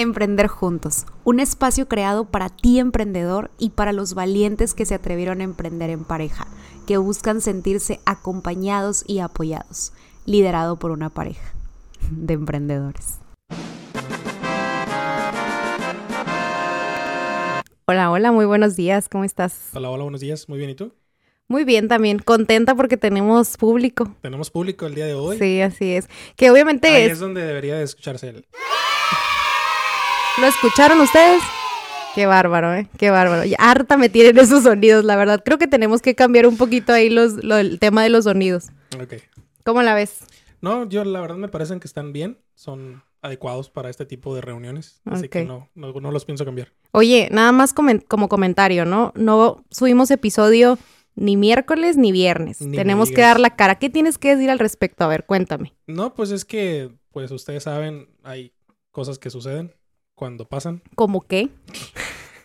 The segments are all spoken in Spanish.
Emprender Juntos, un espacio creado para ti emprendedor y para los valientes que se atrevieron a emprender en pareja, que buscan sentirse acompañados y apoyados, liderado por una pareja de emprendedores. Hola, hola, muy buenos días, ¿cómo estás? Hola, hola, buenos días, muy bien, ¿y tú? Muy bien también, contenta porque tenemos público. Tenemos público el día de hoy. Sí, así es. Que obviamente Ahí es... es donde debería de escucharse el... ¿Lo escucharon ustedes? Qué bárbaro, ¿eh? Qué bárbaro. Y harta me tienen esos sonidos, la verdad. Creo que tenemos que cambiar un poquito ahí los, lo- el tema de los sonidos. Ok. ¿Cómo la ves? No, yo la verdad me parecen que están bien, son adecuados para este tipo de reuniones, así que no, no, no los pienso cambiar. Oye, nada más comen- como comentario, ¿no? No subimos episodio ni miércoles ni viernes. Ni Tenemos que dar la cara. ¿Qué tienes que decir al respecto? A ver, cuéntame. No, pues es que, pues ustedes saben, hay cosas que suceden cuando pasan. ¿Cómo qué?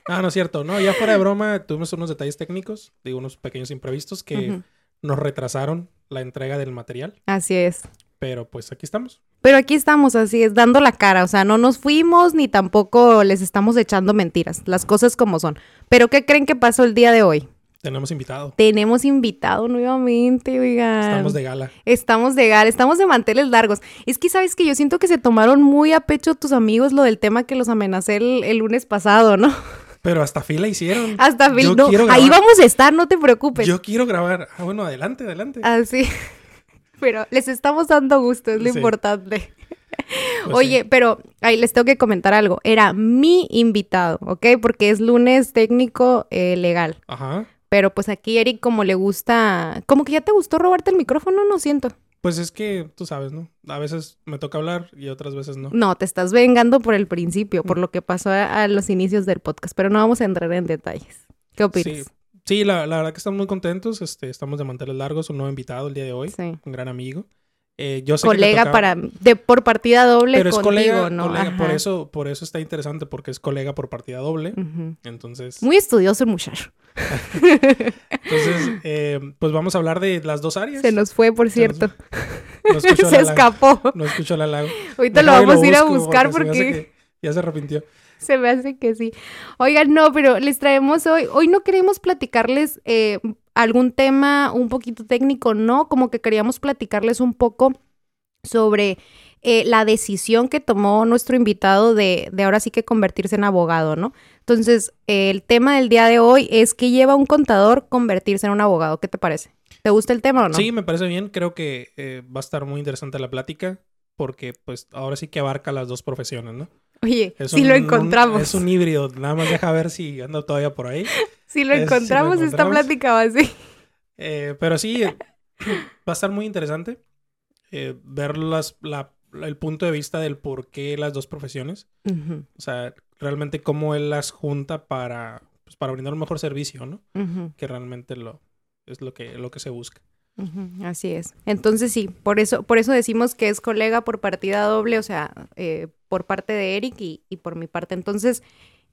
Ah, no es cierto, no, ya fuera de broma, tuvimos unos detalles técnicos, digo, unos pequeños imprevistos que nos retrasaron la entrega del material, Así es. pero pues aquí estamos. Pero aquí estamos, así es, dando la cara. O sea, no nos fuimos ni tampoco les estamos echando mentiras. Las cosas como son. Pero ¿qué creen que pasó el día de hoy? Tenemos invitado, Tenemos invitado nuevamente, oigan. estamos de gala. Estamos de gala, estamos de manteles largos. Es que, ¿sabes que Yo siento que se tomaron muy a pecho tus amigos lo del tema que los amenacé el, el lunes pasado, ¿no? Pero hasta fila hicieron. Hasta fin, no, ahí vamos a estar, no te preocupes. Yo quiero grabar. Ah, bueno, adelante, adelante. Así. Pero les estamos dando gusto, es lo Sí. importante. Pues Oye, sí. pero ahí les tengo que comentar algo. Era mi invitado, ¿ok? Porque es lunes técnico eh, legal. Ajá. Pero pues aquí Eric, como le gusta, como que ya te gustó robarte el micrófono, no siento. Pues es que tú sabes, ¿no? A veces me toca hablar y otras veces no. No, te estás vengando por el principio, por lo que pasó a, a los inicios del podcast, pero no vamos a entrar en detalles. ¿Qué opinas? Sí, sí la, la verdad que estamos muy contentos. Este, estamos de manteles largos, un nuevo invitado el día de hoy, Sí. un gran amigo. Eh, yo sé que me Colega tocaba- para de por partida doble Pero es colega, ¿no? colega, por eso, por eso está interesante, porque es colega por partida doble. Entonces, Muy estudioso el muchacho. entonces eh, pues vamos a hablar de las dos áreas. Se nos fue, por cierto. No Se la escapó. No escucho la lago. Ahorita lo Déjame vamos a ir a buscar porque que Ya se arrepintió. se me hace que sí. Oigan, no, pero les traemos hoy, hoy no queremos platicarles eh, algún tema un poquito técnico, ¿no? Como que queríamos platicarles un poco sobre eh, la decisión que tomó nuestro invitado de, de ahora sí que convertirse en abogado, ¿no? Entonces, eh, el tema del día de hoy es que lleva un contador convertirse en un abogado. ¿Qué te parece? ¿Te gusta el tema o no? Sí, me parece bien. Creo que eh, va a estar muy interesante la plática porque pues ahora sí que abarca las dos profesiones, ¿no? Oye, Es si un- lo un- encontramos. es un híbrido. Nada más deja ver si anda todavía por ahí. Si lo es- si lo encontramos, esta plática va así. Eh, pero sí, eh, va a estar muy interesante eh, ver las, la- el punto de vista del por qué las dos profesiones. O sea, realmente cómo él las junta para, pues, para brindar un mejor servicio, ¿no? Que realmente lo, es lo que, lo que se busca. Así es. Entonces sí, por eso, por eso decimos que es colega por partida doble, o sea, eh, por parte de Eric y, y por mi parte. Entonces,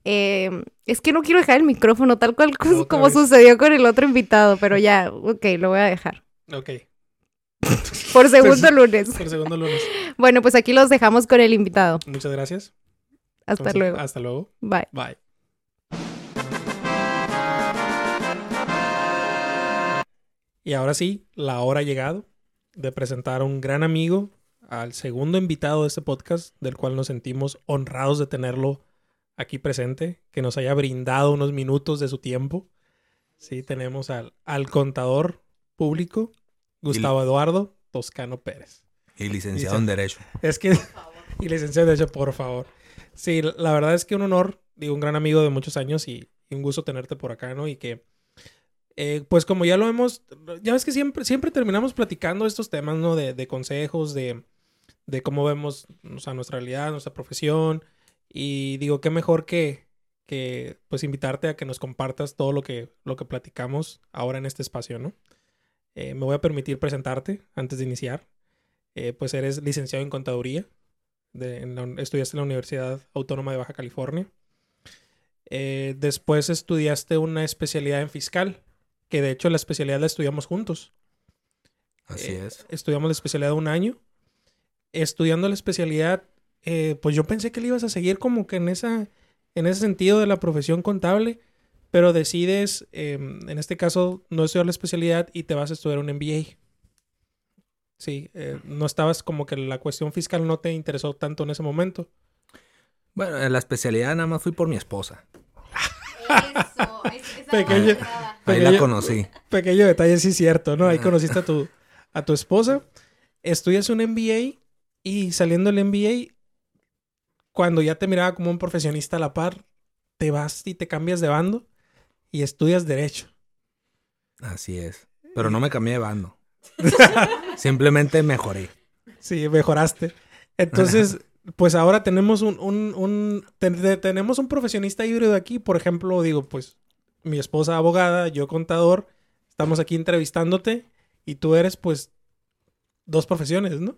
eh, es que no quiero dejar el micrófono tal cual como vez. sucedió con el otro invitado, pero ya, ok, lo voy a dejar. Ok. Por segundo lunes. Por segundo lunes. Bueno, pues aquí los dejamos con el invitado. Muchas gracias. Hasta Entonces, luego. Hasta luego. Bye. Bye. Y ahora sí, la hora ha llegado de presentar a un gran amigo, al segundo invitado de este podcast, del cual nos sentimos honrados de tenerlo aquí presente, que nos haya brindado unos minutos de su tiempo. Sí, tenemos al, al contador público, Gustavo Eduardo Toscano Pérez. Y licenciado en Derecho. Es que, y licenciado de hecho, por favor. Sí, la verdad es que un honor, digo, un gran amigo de muchos años y, y un gusto tenerte por acá, ¿no? Y que, eh, pues como ya lo hemos, ya ves que siempre, siempre terminamos platicando estos temas, ¿no? De, de consejos, de, de cómo vemos, o sea, nuestra realidad, nuestra profesión. Y digo, qué mejor que, que, pues, invitarte a que nos compartas todo lo que, lo que platicamos ahora en este espacio, ¿no? Eh, me voy a permitir presentarte antes de iniciar. Eh, pues eres licenciado en contaduría. De, en la- estudiaste en la Universidad Autónoma de Baja California. Eh, después estudiaste una especialidad en fiscal, que de hecho la especialidad la estudiamos juntos. Así es. Estudiamos la especialidad un año. Estudiando la especialidad, eh, pues yo pensé que le ibas a seguir como que en, esa, en ese sentido de la profesión contable, pero decides, em, en este caso, no estudiar la especialidad y te vas a estudiar un MBA. Sí, eh, no estabas como que la cuestión fiscal no te interesó tanto en ese momento. Bueno, en la especialidad nada más fui por mi esposa. Eso, es- esa Pequeño- va Ahí Pequeño- la conocí. Pequeño detalle, sí, cierto, ¿no? Ahí conociste a tu, a tu esposa, estudias un MBA y saliendo del MBA, cuando ya te miraba como un profesionista a la par, te vas y te cambias de bando y estudias Derecho. Así es. Pero no me cambié de bando. Simplemente mejoré. Sí, mejoraste. Entonces, pues ahora tenemos un, un, un- te- te- tenemos un profesionista híbrido aquí. Por ejemplo, digo, pues mi esposa abogada, yo contador, estamos aquí entrevistándote y tú eres pues dos profesiones, ¿no?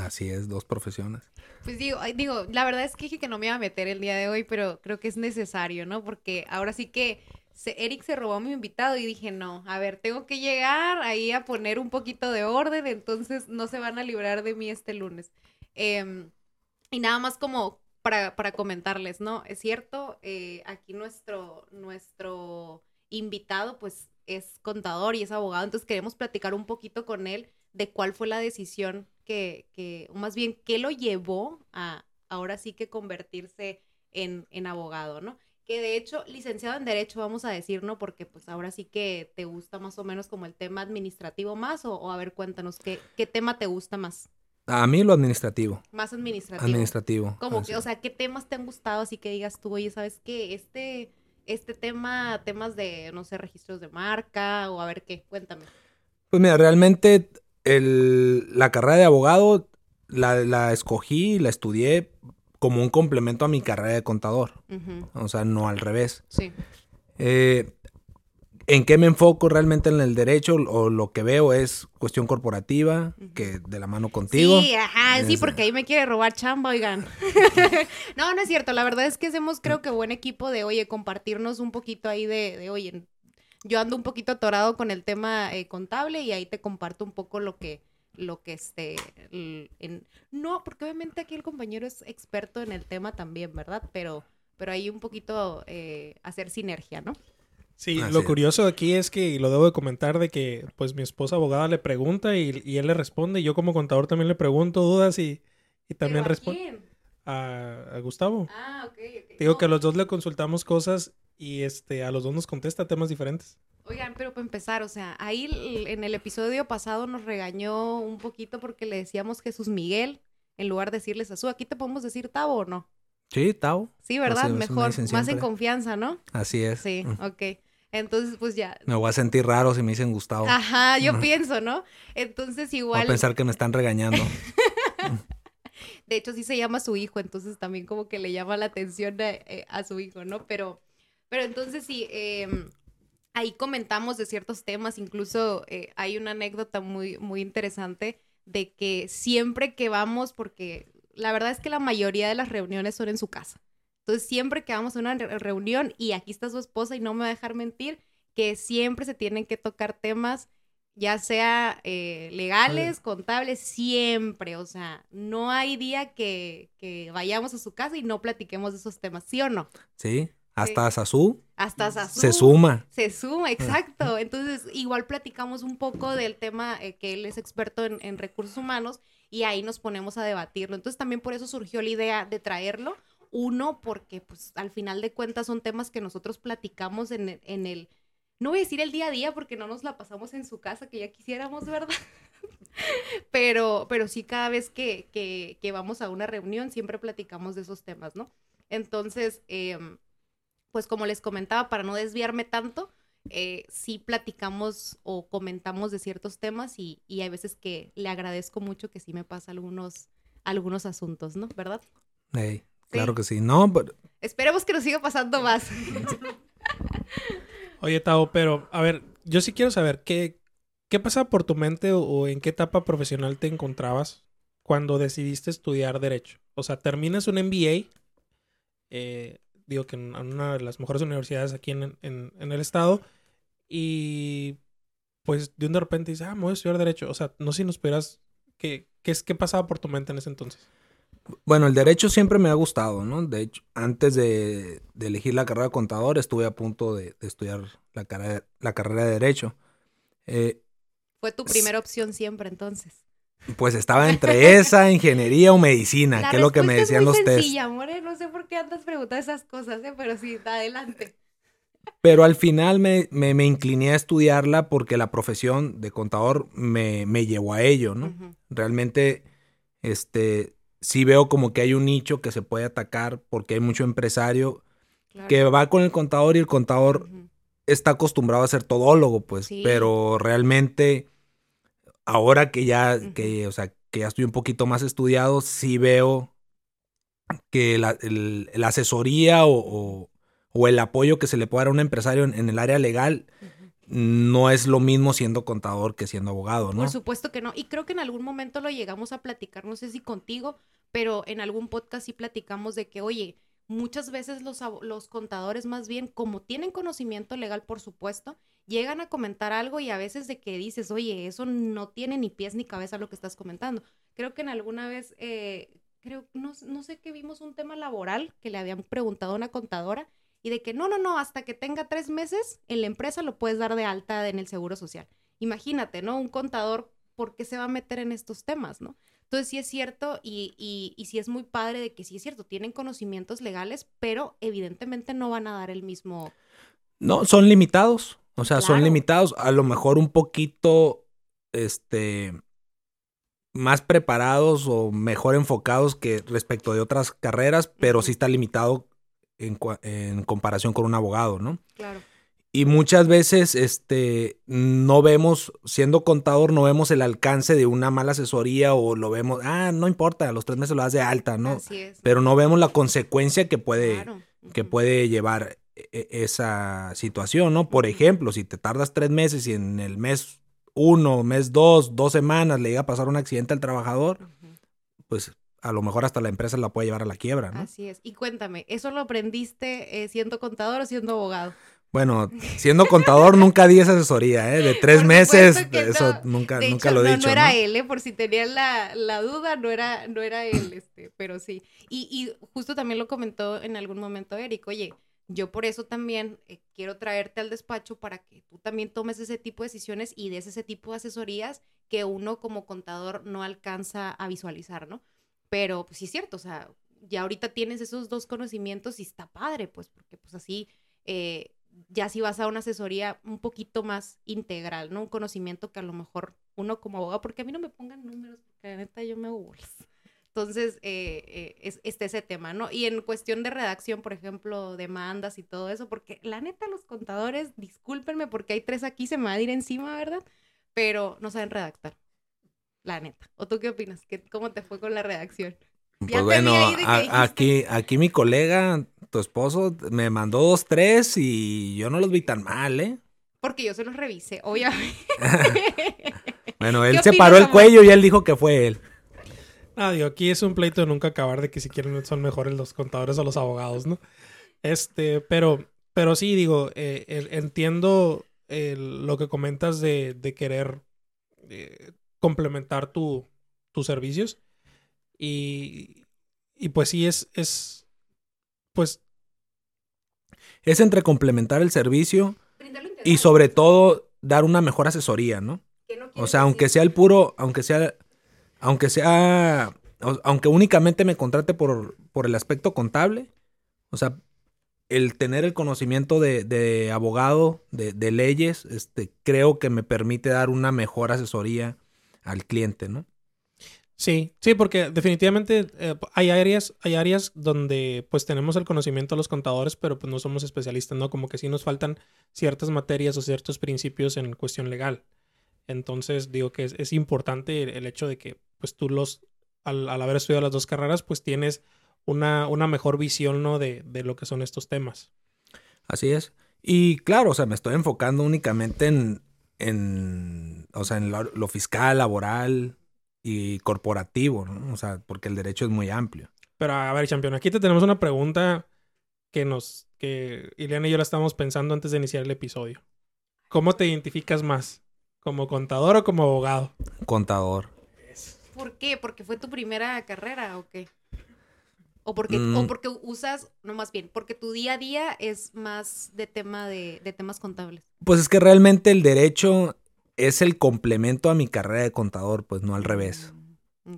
Así es, dos profesiones. Pues digo, digo, la verdad es que dije que no me iba a meter el día de hoy, pero creo que es necesario, ¿no? Porque ahora sí que Eric se robó a mi invitado y dije, no, a ver, tengo que llegar ahí a poner un poquito de orden, entonces no se van a librar de mí este lunes. Em, y nada más como para, para comentarles, ¿no? Es cierto, eh, aquí nuestro, nuestro invitado pues es contador y es abogado, entonces queremos platicar un poquito con él de cuál fue la decisión que, que o más bien, qué lo llevó a ahora sí que convertirse en, en abogado, ¿no? Que de hecho, licenciado en Derecho, vamos a decir, ¿no? Porque pues ahora sí que te gusta más o menos como el tema administrativo más, o, o a ver, cuéntanos, ¿qué, ¿qué tema te gusta más? A mí lo administrativo. Más administrativo. Administrativo. Como que, o sea, ¿qué temas te han gustado? Así que digas tú, oye, ¿sabes qué? Este, este tema, temas de, no sé, registros de marca, o a ver qué, cuéntame. Pues mira, realmente el- la carrera de abogado la, la escogí y la estudié como un complemento a mi carrera de contador. O sea, no al revés. Sí. Eh, ¿En qué me enfoco realmente en el derecho? O lo que veo es cuestión corporativa, que de la mano contigo. Sí, ajá, sí, Es- porque ahí me quiere robar chamba, oigan. no, no es cierto. La verdad es que hacemos, creo que buen equipo de, oye, compartirnos un poquito ahí de, de oye, yo ando un poquito atorado con el tema eh, contable y ahí te comparto un poco lo que, lo que este, el- en... no, porque obviamente aquí el compañero es experto en el tema también, ¿verdad? Pero, pero ahí un poquito eh, hacer sinergia, ¿no? Sí, lo curioso aquí es que, y lo debo de comentar, de que pues mi esposa abogada le pregunta y, y él le responde. Y yo como contador también le pregunto dudas y, y también ¿Pero a Gustavo. Ah, ok, ok. Digo No, que a los dos le consultamos cosas y este a los dos nos contesta temas diferentes. Oigan, pero para empezar, o sea, ahí en el episodio pasado nos regañó un poquito porque le decíamos Jesús Miguel en lugar de decirles Azú. Aquí te podemos decir Tavo o no. Sí, Tao. Sí, ¿verdad? Así Mejor, más en confianza, ¿no? Así es. Sí, Mm. ok. Entonces, pues ya. Me voy a sentir raro si me dicen Gustavo. Ajá, yo pienso, ¿no? Entonces Voy igual, a pensar que me están regañando. de hecho sí se llama su hijo, entonces también como que le llama la atención a, eh, su hijo, ¿no? Pero, pero entonces sí, em, ahí comentamos de ciertos temas, incluso eh, hay una anécdota muy, muy interesante de que siempre que vamos, porque la verdad es que la mayoría de las reuniones son en su casa. Entonces siempre que vamos a una re- reunión y aquí está su esposa y no me va a dejar mentir, que siempre se tienen que tocar temas ya sea eh, legales, contables, siempre. O sea, no hay día que, que vayamos a su casa y no platiquemos de esos temas, ¿sí o no? Sí. Hasta Sasú Hasta Sazú. se suma. Se suma, exacto. Entonces, igual platicamos un poco del tema eh, que él es experto en, en recursos humanos y ahí nos ponemos a debatirlo. Entonces, también por eso surgió la idea de traerlo. Uno, porque pues al final de cuentas son temas que nosotros platicamos en, el- en el, no voy a decir el día a día porque no nos la pasamos en su casa, que ya quisiéramos, ¿verdad? pero, pero sí cada vez que, que, que vamos a una reunión siempre platicamos de esos temas, ¿no? Entonces, em, pues como les comentaba, para no desviarme tanto, eh, sí platicamos o comentamos de ciertos temas y, y hay veces que le agradezco mucho que sí me pasa algunos, algunos asuntos, ¿no? ¿Verdad? Ey, Sí. Claro que sí. No, pero Esperemos que nos siga pasando más. Oye, Tao, pero a ver, yo sí quiero saber qué, qué pasa por tu mente o, en qué etapa profesional te encontrabas cuando decidiste estudiar Derecho. O sea, terminas un MBA, eh, digo que en una de las mejores universidades aquí en, en- en el estado, y pues de un de repente dices, ah, me voy a estudiar Derecho. O sea, no sé si nos pudieras, ¿qué, qué, qué pasaba por tu mente en ese entonces? Bueno, el derecho siempre me ha gustado, ¿no? De hecho, antes de, de elegir la carrera de contador, estuve a punto de, de estudiar la carrera, la carrera de derecho. Eh, Fue tu primera opción siempre, entonces. pues estaba entre esa, ingeniería o medicina, La que es lo que me decían es muy los test. sencilla, more. No sé por qué andas preguntando esas cosas, ¿eh? Pero sí, adelante. Pero al final me, me, me incliné a estudiarla porque la profesión de contador me, me llevó a ello, ¿no? Realmente, este, sí veo como que hay un nicho que se puede atacar porque hay mucho empresario claro. que va con el contador y el contador está acostumbrado a ser todólogo, pues, Sí. pero realmente ahora que ya, que, o sea, que ya estoy un poquito más estudiado, sí veo que la, el- la asesoría o, o- o el apoyo que se le puede dar a un empresario en, en el área legal. No es lo mismo siendo contador que siendo abogado, ¿no? Por supuesto que no. Y creo que en algún momento lo llegamos a platicar, no sé si contigo, pero en algún podcast sí platicamos de que, oye, muchas veces los, contadores más bien, como tienen conocimiento legal, por supuesto, llegan a comentar algo y a veces de que dices, oye, eso no tiene ni pies ni cabeza lo que estás comentando. Creo que en alguna vez, eh, creo, no, no sé que vimos un tema laboral que le habían preguntado a una contadora y de que no, no, no, hasta que tenga tres meses en la empresa lo puedes dar de alta en el seguro social. Imagínate, ¿no? Un contador, ¿por qué se va a meter en estos temas, no? Entonces sí es cierto y, y, y sí es muy padre de que sí es cierto, tienen conocimientos legales, pero evidentemente no van a dar el mismo... No, son limitados. O sea, son limitados. A lo mejor un poquito, este, más preparados o mejor enfocados que respecto de otras carreras, pero sí está limitado en, en comparación con un abogado, ¿no? Claro. Y muchas veces, este, no vemos, siendo contador, no vemos el alcance de una mala asesoría o lo vemos, ah, no importa, a los tres meses lo das de alta, ¿no? Así es. Pero no vemos la consecuencia que puede, Claro. que puede llevar e- e- esa situación, ¿no? Por ejemplo, si te tardas tres meses y en el mes uno, mes dos, dos semanas le llega a pasar un accidente al trabajador, pues a lo mejor hasta la empresa la puede llevar a la quiebra, ¿no? Así es. Y cuéntame, ¿eso lo aprendiste eh, siendo contador o siendo abogado? Bueno, siendo contador nunca di esa asesoría, ¿eh? De tres Por meses, que eso no. nunca, De nunca hecho, lo he no, dicho, no era ¿no? él, ¿eh? por si tenían la, la duda, no era, no era él, este, pero sí. Y, y justo también lo comentó en algún momento Eric, oye, yo por eso también eh, quiero traerte al despacho para que tú también tomes ese tipo de decisiones y des ese tipo de asesorías que uno como contador no alcanza a visualizar, ¿no? Pero pues sí es cierto, o sea, ya ahorita tienes esos dos conocimientos y está padre, pues, porque pues así eh, ya si vas a una asesoría un poquito más integral, ¿no? Un conocimiento que a lo mejor uno como abogado, porque a mí no me pongan números, porque la neta yo me hago. Entonces, eh, eh, es, está ese tema, ¿no? Y en cuestión de redacción, por ejemplo, demandas y todo eso, porque la neta los contadores, discúlpenme porque hay tres aquí, se me va a ir encima, ¿verdad? Pero no saben redactar. La neta. ¿O tú qué opinas? ¿Qué, ¿Cómo te fue con la redacción? Pues bueno, a- aquí, aquí mi colega, tu esposo, me mandó dos, tres y yo no los vi tan mal, ¿eh? Porque yo se los revisé, obviamente. Bueno, él ¿Qué se paró el cuello y él dijo que fue él. Ah, digo, aquí es un pleito de nunca acabar de que si quieren son mejores los contadores o los abogados, ¿no? Este, pero, pero sí, digo, eh, el- entiendo el- lo que comentas de, de querer eh, complementar tu, tus servicios. Y, y pues sí, es, es, pues, Es entre complementar el servicio y sobre todo dar una mejor asesoría, ¿no? O sea, aunque sea el puro, aunque sea, aunque sea, aunque únicamente me contrate por, por el aspecto contable, o sea, el tener el conocimiento de, de abogado, de, de leyes, este, creo que me permite dar una mejor asesoría al cliente, ¿no? Sí, sí, porque definitivamente eh, hay áreas, hay áreas donde pues tenemos el conocimiento de los contadores, pero pues no somos especialistas, ¿no? Como que sí nos faltan ciertas materias o ciertos principios en cuestión legal. Entonces digo que es, es importante el, el hecho de que pues tú los, al, al haber estudiado las dos carreras, pues tienes una, una mejor visión, ¿no? De, de lo que son estos temas. Así es. Y claro, o sea, me estoy enfocando únicamente en, en o sea, en lo, lo fiscal, laboral y corporativo, ¿no? O sea, porque el derecho es muy amplio. Pero a ver, campeón, aquí te tenemos una pregunta que nos, que Ileana y yo la estábamos pensando antes de iniciar el episodio. ¿Cómo te identificas más? ¿Como contador o como abogado? Contador. ¿Por qué? ¿Porque fue tu primera carrera o qué? O porque, Mm. o porque usas, no más bien, porque tu día a día es más de tema de, de temas contables. Pues es que realmente el derecho es el complemento a mi carrera de contador, pues no al revés. Mm.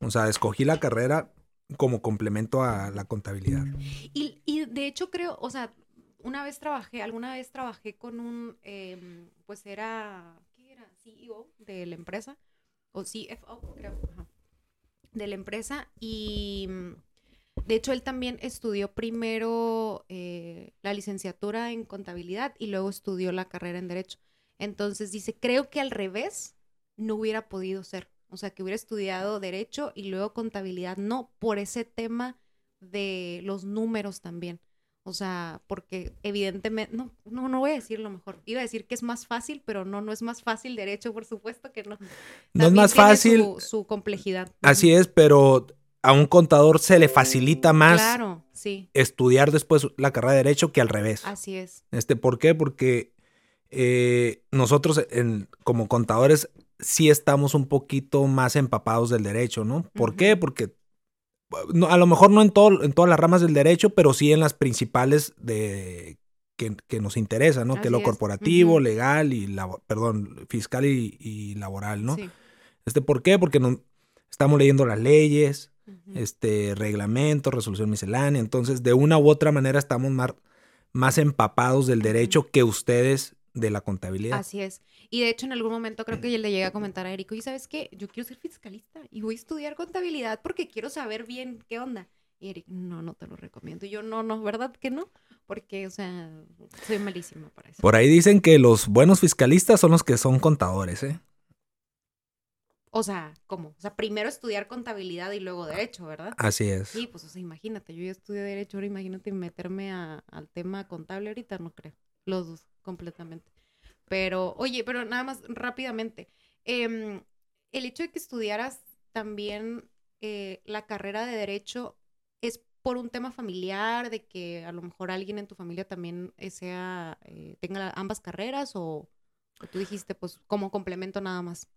O sea, escogí la carrera como complemento a la contabilidad. Y, y de hecho creo, o sea, una vez trabajé, alguna vez trabajé con un, em, pues era, ¿qué era? CEO de la empresa, o CFO, creo, ajá, de la empresa, y mm, de hecho él también estudió primero eh, la licenciatura en contabilidad y luego estudió la carrera en derecho. Entonces dice, creo que al revés no hubiera podido ser. O sea, que hubiera estudiado derecho y luego contabilidad, no, por ese tema de los números también. O sea, porque evidentemente, no, no, no voy a decir lo mejor. Iba a decir que es más fácil, pero no, no es más fácil derecho, por supuesto que no. No es más fácil, Su, su complejidad. así es, pero a un contador se le facilita más Claro, sí, estudiar después la carrera de derecho que al revés. así es. Este, ¿Por qué? Porque eh, nosotros en- como contadores sí estamos un poquito más empapados del derecho, ¿no? ¿Por qué? Porque no, a lo mejor no en, todo, en todas las ramas del derecho, pero sí en las principales de, que, que nos interesan, ¿no? que es lo corporativo, legal y, labo- perdón, fiscal y, y laboral, ¿no? Sí. Este, ¿Por qué? Porque no- estamos leyendo las leyes, Este, reglamentos, resolución miscelánea. Entonces, de una u otra manera estamos más, más empapados del derecho que ustedes de la contabilidad. Así es. Y de hecho, en algún momento creo que le llegué a comentar a Eric, y sabes qué, yo quiero ser fiscalista y voy a estudiar contabilidad porque quiero saber bien qué onda. Y Eric, no, no te lo recomiendo. Y yo, no, no, ¿verdad que no? Porque, o sea, soy malísima para eso. Por ahí dicen que los buenos fiscalistas son los que son contadores, ¿eh? O sea, ¿cómo? O sea, primero estudiar contabilidad y luego derecho, ¿verdad? Así es. Sí, pues, o sea, imagínate, yo ya estudié derecho, ahora imagínate meterme a- al tema contable ahorita, no creo. Los dos, completamente. Pero, oye, pero nada más rápidamente. em, el hecho de que estudiaras también eh, la carrera de derecho es por un tema familiar, de que a lo mejor alguien en tu familia también eh, sea, eh, tenga ambas carreras o, o tú dijiste, pues, como complemento nada más.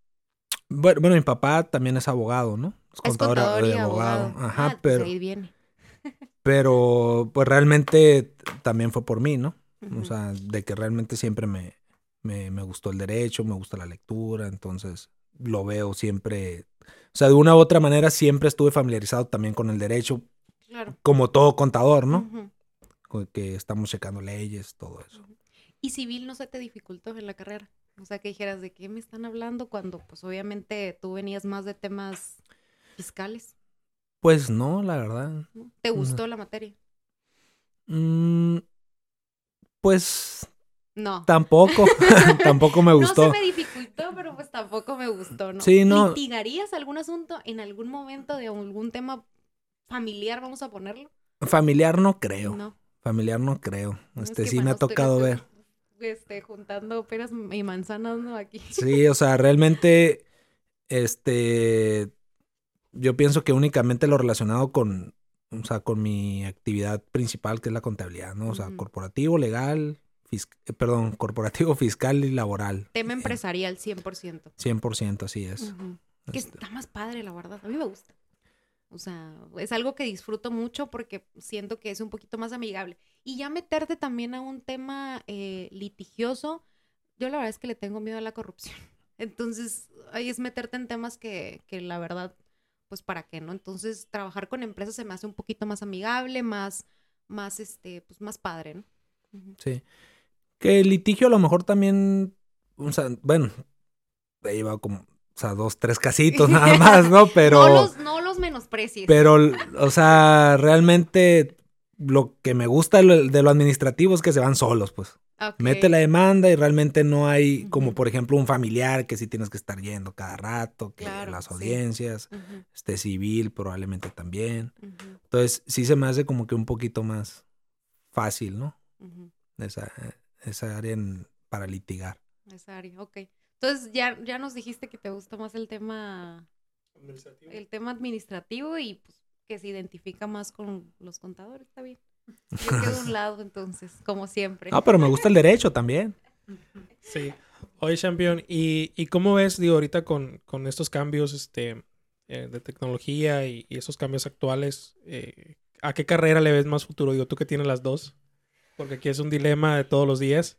Bueno, bueno, mi papá también es abogado, ¿no? Es Es contador y abogado. Ajá, Ah, pues pero, ahí viene. pero pues realmente también fue por mí, ¿no? O sea, de que realmente siempre me, me, me gustó el derecho, me gusta la lectura, entonces lo veo siempre. O sea, de una u otra manera siempre estuve familiarizado también con el derecho, Claro. como todo contador, ¿no? Que estamos checando leyes, todo eso. ¿Y civil no se te dificultó en la carrera? O sea, que dijeras, ¿de qué me están hablando? Cuando, pues, obviamente tú venías más de temas fiscales. Pues no, la verdad. ¿Te gustó la materia? Mm, pues No. tampoco, tampoco me gustó. No se me dificultó, pero pues tampoco me gustó, ¿no? Sí, no. ¿Litigarías algún asunto en algún momento de algún tema familiar, vamos a ponerlo? Familiar no creo. No. Familiar no creo. Es Este que sí me ha tocado ver. Este, juntando peras y manzanas, ¿no? Aquí. Sí, o sea, realmente, este, yo pienso que únicamente lo relacionado con, o sea, con mi actividad principal, que es la contabilidad, ¿no? O sea, corporativo, legal, eh, perdón, corporativo, fiscal y laboral. Tema Eh, empresarial, 100%. 100% así es. Que Este, está más padre, la verdad. A mí me gusta. O sea, es algo que disfruto mucho porque siento que es un poquito más amigable. Y ya meterte también a un tema eh, litigioso, yo la verdad es que le tengo miedo a la corrupción. Entonces, ahí es meterte en temas que, que la verdad, pues para qué, ¿no? Entonces, trabajar con empresas se me hace un poquito más amigable, más, más, este, pues más padre, ¿no? Sí. Que el litigio a lo mejor también, o sea, bueno, ahí va como, o sea, dos, tres casitos nada más, ¿no? Pero... No los, no los menosprecies. Pero, o sea, realmente lo que me gusta de lo, administrativo es que se van solos, pues. Mete la demanda y realmente no hay, como por ejemplo, un familiar que sí tienes que estar yendo cada rato, que Claro, las sí. audiencias, Ujú, este civil probablemente también. Entonces, sí se me hace como que un poquito más fácil, ¿no? Esa, esa área en- para litigar. Esa área, ok. Entonces ya, ya nos dijiste que te gusta más el tema, el tema administrativo y pues que se identifica más con los contadores, está bien. Yo quedo a un lado entonces, como siempre. Ah, pero me gusta el derecho también. Sí. Oye, Champion, ¿y, y cómo ves, digo, ahorita con, con estos cambios este, eh, de tecnología y, y esos cambios actuales, eh, ¿A qué carrera le ves más futuro? Digo, tú que tienes las dos. Porque aquí es un dilema de todos los días.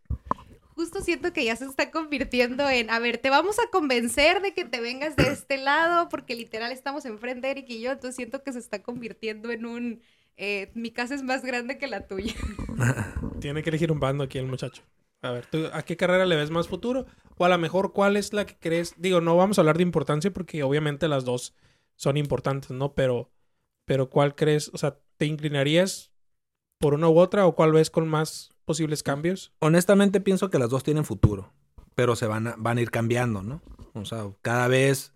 Justo siento que ya se está convirtiendo en, a ver, te vamos a convencer de que te vengas de este lado, porque literal estamos enfrente, Eric y yo, entonces siento que se está convirtiendo en un, eh, mi casa es más grande que la tuya. Tiene que elegir un bando aquí el muchacho. A ver, ¿tú a qué carrera le ves más futuro? O a lo mejor, ¿cuál es la que crees? Digo, no vamos a hablar de importancia porque obviamente las dos son importantes, ¿no? Pero, pero ¿cuál crees? O sea, ¿te inclinarías por una u otra o cuál ves con más posibles cambios? Honestamente pienso que las dos tienen futuro, pero se van a, van a ir cambiando, ¿no? O sea, cada vez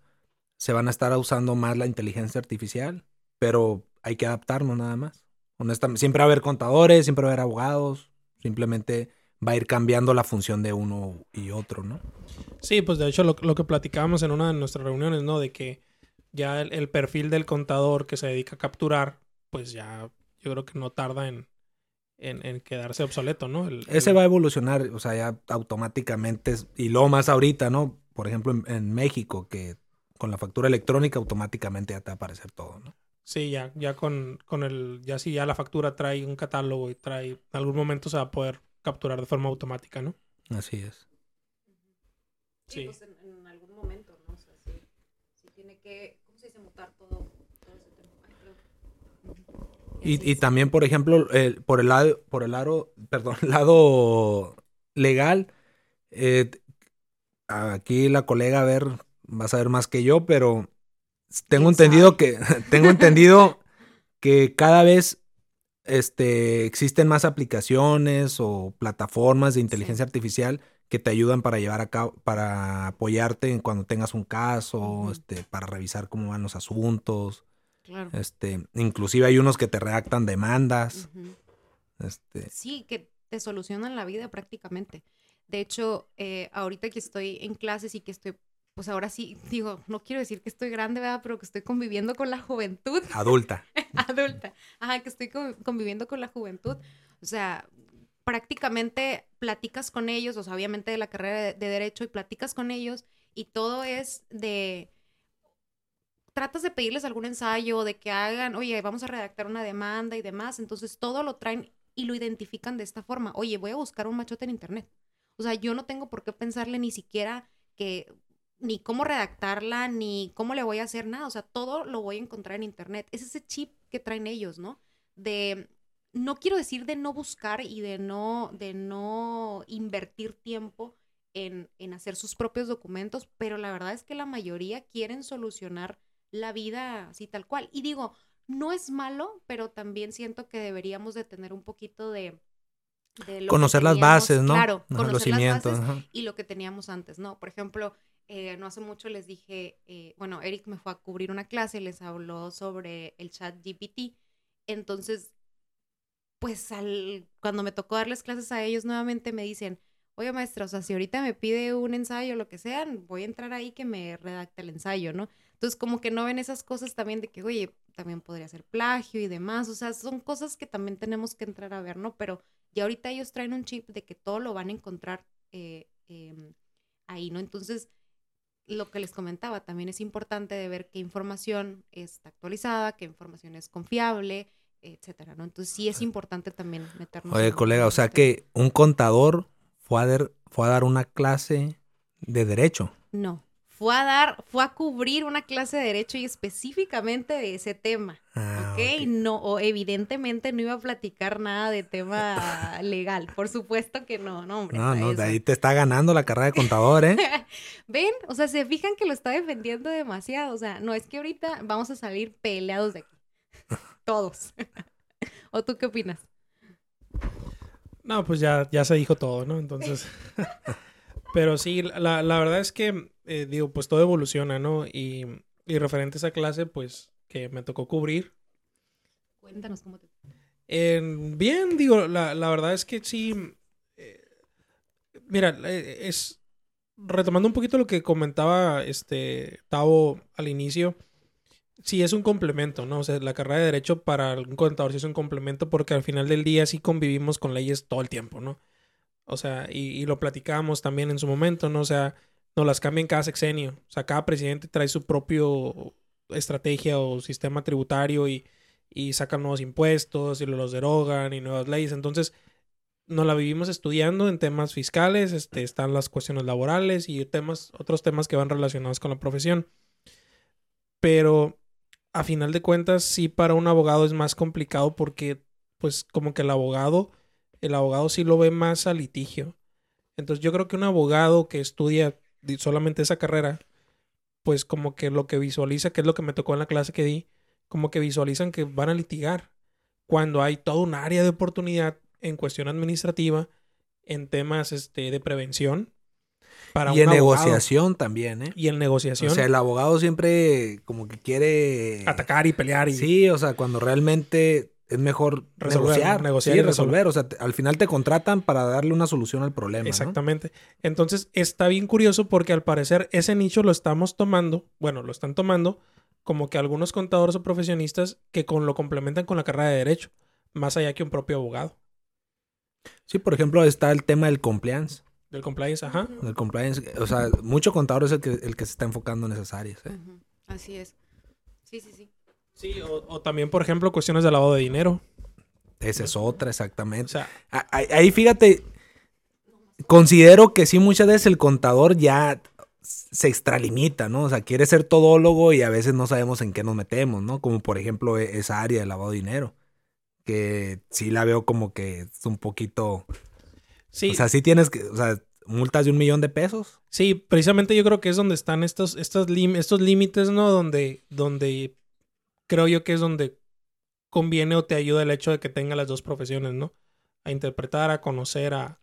se van a estar usando más la inteligencia artificial, pero hay que adaptarnos nada más. Honestamente, siempre va a haber contadores, siempre va a haber abogados, simplemente va a ir cambiando la función de uno y otro, ¿no? Sí, pues de hecho lo, lo que platicábamos en una de nuestras reuniones, ¿no? De que ya el, el perfil del contador que se dedica a capturar, pues ya yo creo que no tarda en, en, en quedarse obsoleto, ¿no? El- Ese el- va a evolucionar, o sea, ya automáticamente, y luego más ahorita, ¿no? Por ejemplo, en, en México, que con la factura electrónica automáticamente ya te va a aparecer todo, ¿no? Sí, ya, ya con, con el, ya si ya la factura trae un catálogo y trae, en algún momento se va a poder capturar de forma automática, ¿no? Así es. Sí. pues en, en algún momento, ¿no? O sea, sí, sí tiene que, ¿cómo se dice? Mutar todo, todo ese tema. Ay, perdón. Ujú. así Y, y también, por ejemplo, el- por el lado, por el lado, perdón, lado legal, eh, aquí la colega, a ver, va a saber más que yo, pero tengo ¿Quién entendido sabe? que, tengo entendido que cada vez este, existen más aplicaciones o plataformas de inteligencia artificial que te ayudan para llevar a cabo, para apoyarte en cuando tengas un caso, este, para revisar cómo van los asuntos. Claro. Este, inclusive hay unos que te redactan demandas. Este, Sí, que te solucionan la vida prácticamente. De hecho, eh, ahorita que estoy en clases y que estoy, pues ahora sí, digo, no quiero decir que estoy grande, ¿verdad? Pero que estoy conviviendo con la juventud adulta. adulta. Ajá, que estoy con- conviviendo con la juventud. O sea, prácticamente platicas con ellos, o sea, obviamente de la carrera de, de derecho, y platicas con ellos y todo es de... Tratas de pedirles algún ensayo, de que hagan, oye, vamos a redactar una demanda y demás. Entonces todo lo traen y lo identifican de esta forma. Oye, voy a buscar un machote en internet. O sea, yo no tengo por qué pensarle ni siquiera que ni cómo redactarla, ni cómo le voy a hacer nada. O sea, todo lo voy a encontrar en internet. Es ese chip que traen ellos, ¿no? De, no quiero decir de no buscar y de no, de no invertir tiempo en, en hacer sus propios documentos, pero la verdad es que la mayoría quieren solucionar la vida así tal cual. Y digo, no es malo, pero también siento que deberíamos de tener un poquito de... de lo Conocer las bases, ¿no? Claro, los conocer las cimientos. bases ajá. y lo que teníamos antes, ¿no? Por ejemplo, eh, no hace mucho les dije, eh, bueno, Eric me fue a cubrir una clase y les habló sobre el chat GPT. Entonces, pues al, cuando me tocó darles clases a ellos nuevamente me dicen, oye maestra, o sea, si ahorita me pide un ensayo lo que sea, voy a entrar ahí que me redacte el ensayo, ¿no? Entonces, como que no ven esas cosas también de que, oye, también podría ser plagio y demás, o sea, son cosas que también tenemos que entrar a ver, ¿no? Pero ya ahorita ellos traen un chip de que todo lo van a encontrar eh, em, ahí, ¿no? Entonces, lo que les comentaba, también es importante de ver qué información está actualizada, qué información es confiable, etcétera, ¿no? Entonces sí es importante también meternos. Oye, en- colega, o sea que un contador fue a, dar, fue a dar una clase de derecho. No, fue a dar, fue a cubrir una clase de derecho y específicamente de ese tema, Ah, ¿ok? ok. No, o evidentemente no iba a platicar nada de tema legal, por supuesto que no, no, hombre. No, no, de ahí te está ganando la carrera de contador, ¿eh? ¿Ven? O sea, se fijan que lo está defendiendo demasiado. O sea, no es que ahorita vamos a salir peleados de aquí. Todos. ¿O tú qué opinas? No, pues ya, ya se dijo todo, ¿no? Entonces. Pero sí, la, la verdad es que, eh, digo, pues todo evoluciona, ¿no? Y, y referente a esa clase, pues, que me tocó cubrir. Cuéntanos cómo te... eh, bien, digo, la, la verdad es que sí. eh, mira, eh, es. Retomando un poquito lo que comentaba este Tavo al inicio. Sí, es un complemento, ¿no? O sea, la carrera de Derecho para un contador sí es un complemento porque al final del día sí convivimos con leyes todo el tiempo, ¿no? O sea, y, y lo platicábamos también en su momento, ¿no? O sea, nos las cambian cada sexenio. O sea, cada presidente trae su propio estrategia o sistema tributario y, y sacan nuevos impuestos y los derogan y nuevas leyes. Entonces, nos la vivimos estudiando en temas fiscales, este, están las cuestiones laborales y temas, otros temas que van relacionados con la profesión. Pero a final de cuentas, sí para un abogado es más complicado porque, pues, como que el abogado, el abogado sí lo ve más a litigio. Entonces, yo creo que un abogado que estudia solamente esa carrera, pues como que lo que visualiza, que es lo que me tocó en la clase que di, como que visualizan que van a litigar cuando hay todo un área de oportunidad en cuestión administrativa, en temas este, de prevención. Para y en negociación también, ¿eh? Y en negociación. O sea, el abogado siempre como que quiere... Atacar y pelear. Y... Sí, o sea, cuando realmente es mejor negociar, negociar y resolver. O sea, al final te contratan para darle una solución al problema. Exactamente. Entonces, está bien curioso porque al parecer ese nicho lo estamos tomando, bueno, lo están tomando como que algunos contadores o profesionistas que con lo complementan con la carrera de derecho, más allá que un propio abogado. Sí, por ejemplo, está el tema del compliance. Del compliance, ajá. Del compliance, o sea, mucho contador es el que, el que se está enfocando en esas áreas. ¿eh? Así es. Sí, sí, sí. Sí, o, también, por ejemplo, cuestiones de lavado de dinero. Esa es otra, exactamente. O sea, ahí, fíjate, considero que sí, muchas veces el contador ya se extralimita, ¿no? O sea, quiere ser todólogo y a veces no sabemos en qué nos metemos, ¿no? Como por ejemplo e, esa área de lavado de dinero que sí la veo como que es un poquito... Sí. O sea, sí tienes que, o sea, multas de un millón de pesos. Sí, precisamente yo creo que es donde están estos, estos, estos límites, ¿no? Donde, donde creo yo que es donde conviene o te ayuda el hecho de que tenga las dos profesiones, ¿no? A interpretar, a conocer, a,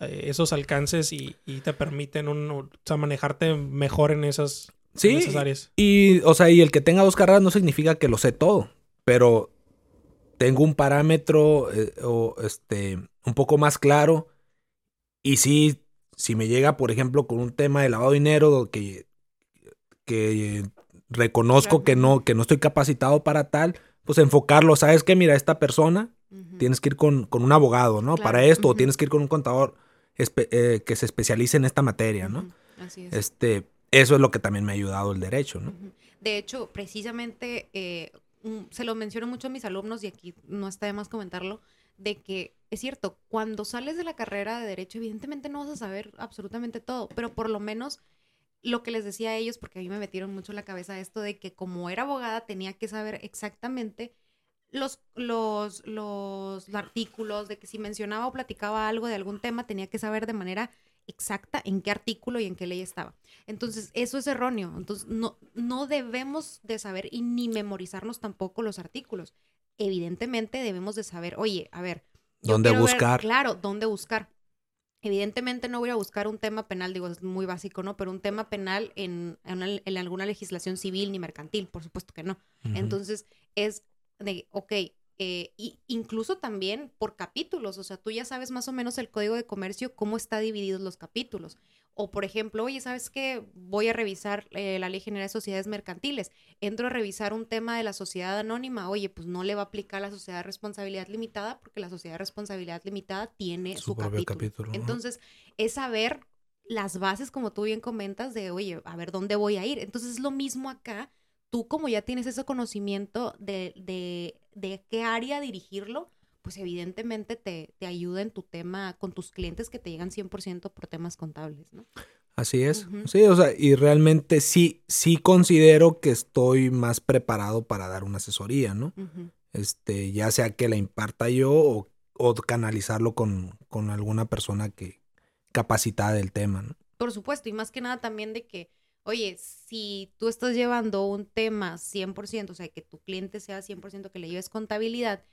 esos alcances y, te permiten un, o sea, manejarte mejor en esas, sí, en esas áreas. Y, o sea, y el que tenga dos carreras no significa que lo sé todo, pero tengo un parámetro eh, o este, un poco más claro. Y si, si me llega, por ejemplo, con un tema de lavado de dinero que, que reconozco que no, que no estoy capacitado para tal, pues enfocarlo, ¿sabes qué? Mira, esta persona tienes que ir con, un abogado, ¿no? Para esto, o tienes que ir con un contador eh, que se especialice en esta materia, ¿no? Así es. Este, eso es lo que también me ha ayudado el derecho, ¿no? De hecho, precisamente eh, se lo menciono mucho a mis alumnos y aquí no está de más comentarlo, de que es cierto, cuando sales de la carrera de derecho, evidentemente no vas a saber absolutamente todo, pero por lo menos lo que les decía a ellos, porque a mí me metieron mucho en la cabeza esto de que como era abogada tenía que saber exactamente los, los, los, los artículos, de que si mencionaba o platicaba algo de algún tema, tenía que saber de manera exacta en qué artículo y en qué ley estaba. Entonces, eso es erróneo. Entonces, no, no debemos de saber y ni memorizarnos tampoco los artículos. Evidentemente debemos de saber, oye, a ver. ¿Dónde buscar? claro, ¿dónde buscar? Evidentemente no voy a buscar un tema penal, digo, es muy básico, ¿no? Pero un tema penal en, en, alguna legislación civil ni mercantil, por supuesto que no. Entonces, es de, ok, eh, incluso también por capítulos, o sea, tú ya sabes más o menos el código de comercio, cómo está divididos los capítulos. O por ejemplo, oye, ¿sabes qué? Voy a revisar eh, la Ley General de Sociedades Mercantiles. Entro a revisar un tema de la sociedad anónima. Oye, pues no le va a aplicar la sociedad de responsabilidad limitada porque la sociedad de responsabilidad limitada tiene su, capítulo. Entonces, es saber las bases, como tú bien comentas, de, oye, a ver dónde voy a ir. Entonces, es lo mismo acá tú como ya tienes ese conocimiento de, de, de qué área dirigirlo, pues evidentemente te, te, ayuda en tu tema con tus clientes que te llegan 100% por temas contables, ¿no? Así es. Sí, o sea, y realmente sí, sí considero que estoy más preparado para dar una asesoría, ¿no? Este, ya sea que la imparta yo o, o canalizarlo con, con, alguna persona que capacitada del tema, ¿no? Por supuesto, y más que nada también de que oye, si tú estás llevando un tema 100%, o sea, que tu cliente sea 100% que le lleves contabilidad